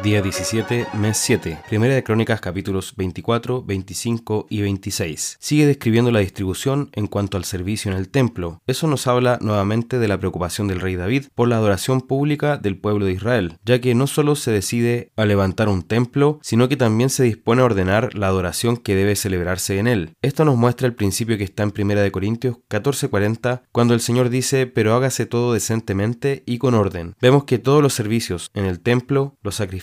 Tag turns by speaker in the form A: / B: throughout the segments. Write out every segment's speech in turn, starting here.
A: Día 17, mes 7. Primera de Crónicas capítulos 24, 25 y 26. Sigue describiendo la distribución en cuanto al servicio en el templo. Eso nos habla nuevamente de la preocupación del rey David por la adoración pública del pueblo de Israel, ya que no solo se decide a levantar un templo, sino que también se dispone a ordenar la adoración que debe celebrarse en él. Esto nos muestra el principio que está en Primera de Corintios 14:40, cuando el Señor dice, pero hágase todo decentemente y con orden. Vemos que todos los servicios en el templo, los sacrificios,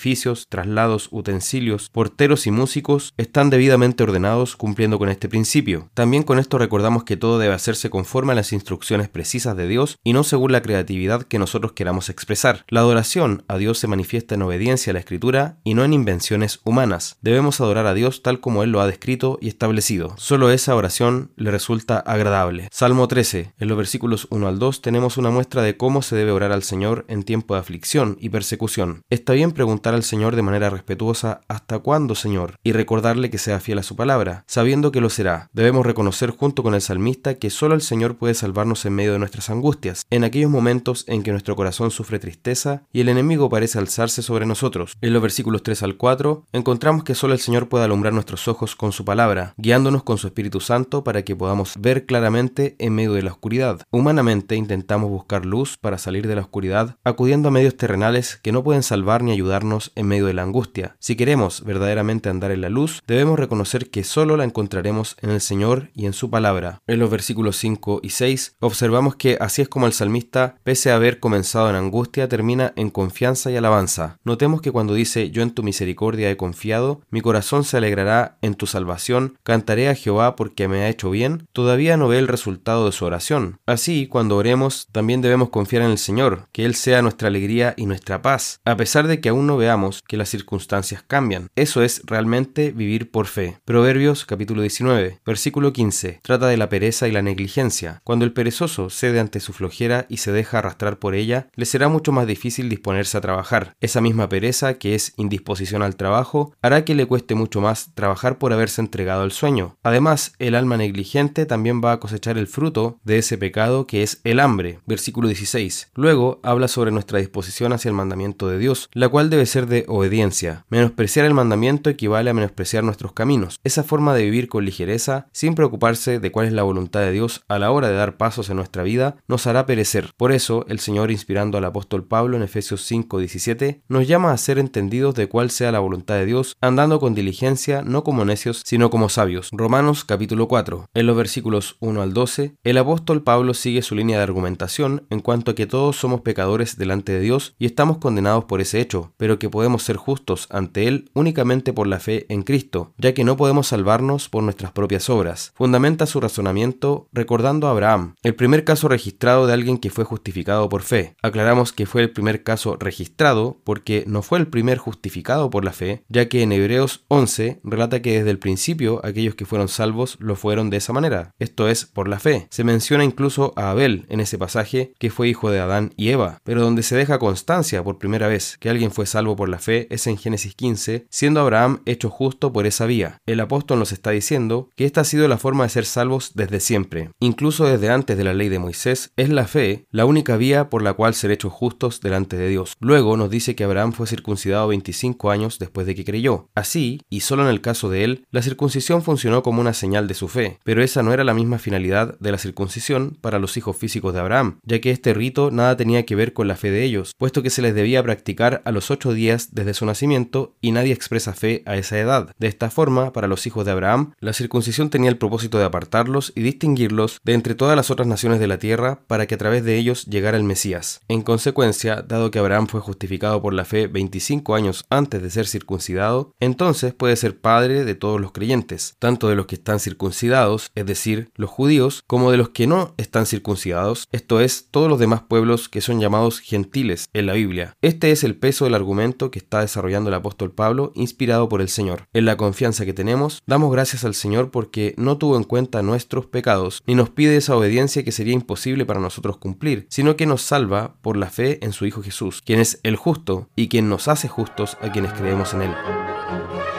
A: traslados, utensilios, porteros y músicos están debidamente ordenados cumpliendo con este principio. También con esto recordamos que todo debe hacerse conforme a las instrucciones precisas de Dios y no según la creatividad que nosotros queramos expresar. La adoración a Dios se manifiesta en obediencia a la Escritura y no en invenciones humanas. Debemos adorar a Dios tal como Él lo ha descrito y establecido. Solo esa oración le resulta agradable. Salmo 13. En los versículos 1 al 2 tenemos una muestra de cómo se debe orar al Señor en tiempo de aflicción y persecución. Está bien preguntar al Señor de manera respetuosa, ¿hasta cuándo, Señor? Y recordarle que sea fiel a su palabra, sabiendo que lo será. Debemos reconocer junto con el salmista que solo el Señor puede salvarnos en medio de nuestras angustias, en aquellos momentos en que nuestro corazón sufre tristeza y el enemigo parece alzarse sobre nosotros. En los versículos 3 al 4 encontramos que solo el Señor puede alumbrar nuestros ojos con su palabra, guiándonos con su Espíritu Santo para que podamos ver claramente en medio de la oscuridad. Humanamente intentamos buscar luz para salir de la oscuridad, acudiendo a medios terrenales que no pueden salvar ni ayudarnos en medio de la angustia. Si queremos verdaderamente andar en la luz, debemos reconocer que solo la encontraremos en el Señor y en su palabra. En los versículos 5 y 6 observamos que así es como el salmista, pese a haber comenzado en angustia, termina en confianza y alabanza. Notemos que cuando dice yo en tu misericordia he confiado, mi corazón se alegrará en tu salvación, cantaré a Jehová porque me ha hecho bien, todavía no ve el resultado de su oración. Así, cuando oremos, también debemos confiar en el Señor, que Él sea nuestra alegría y nuestra paz, a pesar de que aún no veamos que las circunstancias cambian. Eso es realmente vivir por fe. Proverbios capítulo 19, versículo 15, trata de la pereza y la negligencia. Cuando el perezoso cede ante su flojera y se deja arrastrar por ella, le será mucho más difícil disponerse a trabajar. Esa misma pereza, que es indisposición al trabajo, hará que le cueste mucho más trabajar por haberse entregado al sueño. Además, el alma negligente también va a cosechar el fruto de ese pecado que es el hambre. Versículo 16. Luego habla sobre nuestra disposición hacia el mandamiento de Dios, la cual debe ser de obediencia. Menospreciar el mandamiento equivale a menospreciar nuestros caminos. Esa forma de vivir con ligereza, sin preocuparse de cuál es la voluntad de Dios a la hora de dar pasos en nuestra vida, nos hará perecer. Por eso, el Señor, inspirando al apóstol Pablo en Efesios 5:17, nos llama a ser entendidos de cuál sea la voluntad de Dios, andando con diligencia, no como necios, sino como sabios. Romanos capítulo 4. En los versículos 1 al 12, el apóstol Pablo sigue su línea de argumentación en cuanto a que todos somos pecadores delante de Dios y estamos condenados por ese hecho, pero que podemos ser justos ante Él únicamente por la fe en Cristo, ya que no podemos salvarnos por nuestras propias obras. Fundamenta su razonamiento recordando a Abraham, el primer caso registrado de alguien que fue justificado por fe. Aclaramos que fue el primer caso registrado porque no fue el primer justificado por la fe, ya que en Hebreos 11 relata que desde el principio aquellos que fueron salvos lo fueron de esa manera, esto es, por la fe. Se menciona incluso a Abel en ese pasaje que fue hijo de Adán y Eva, pero donde se deja constancia por primera vez que alguien fue salvo por la fe es en Génesis 15, siendo Abraham hecho justo por esa vía. El apóstol nos está diciendo que esta ha sido la forma de ser salvos desde siempre. Incluso desde antes de la ley de Moisés, es la fe la única vía por la cual ser hechos justos delante de Dios. Luego nos dice que Abraham fue circuncidado 25 años después de que creyó. Así, y solo en el caso de él, la circuncisión funcionó como una señal de su fe, pero esa no era la misma finalidad de la circuncisión para los hijos físicos de Abraham, ya que este rito nada tenía que ver con la fe de ellos, puesto que se les debía practicar a los ocho días desde su nacimiento y nadie expresa fe a esa edad. De esta forma, para los hijos de Abraham, la circuncisión tenía el propósito de apartarlos y distinguirlos de entre todas las otras naciones de la tierra para que a través de ellos llegara el Mesías. En consecuencia, dado que Abraham fue justificado por la fe 25 años antes de ser circuncidado, entonces puede ser padre de todos los creyentes, tanto de los que están circuncidados, es decir, los judíos, como de los que no están circuncidados, esto es, todos los demás pueblos que son llamados gentiles en la Biblia. Este es el peso del argumento que está desarrollando el apóstol Pablo, inspirado por el Señor. En la confianza que tenemos, damos gracias al Señor porque no tuvo en cuenta nuestros pecados, ni nos pide esa obediencia que sería imposible para nosotros cumplir, sino que nos salva por la fe en su Hijo Jesús, quien es el justo y quien nos hace justos a quienes creemos en Él.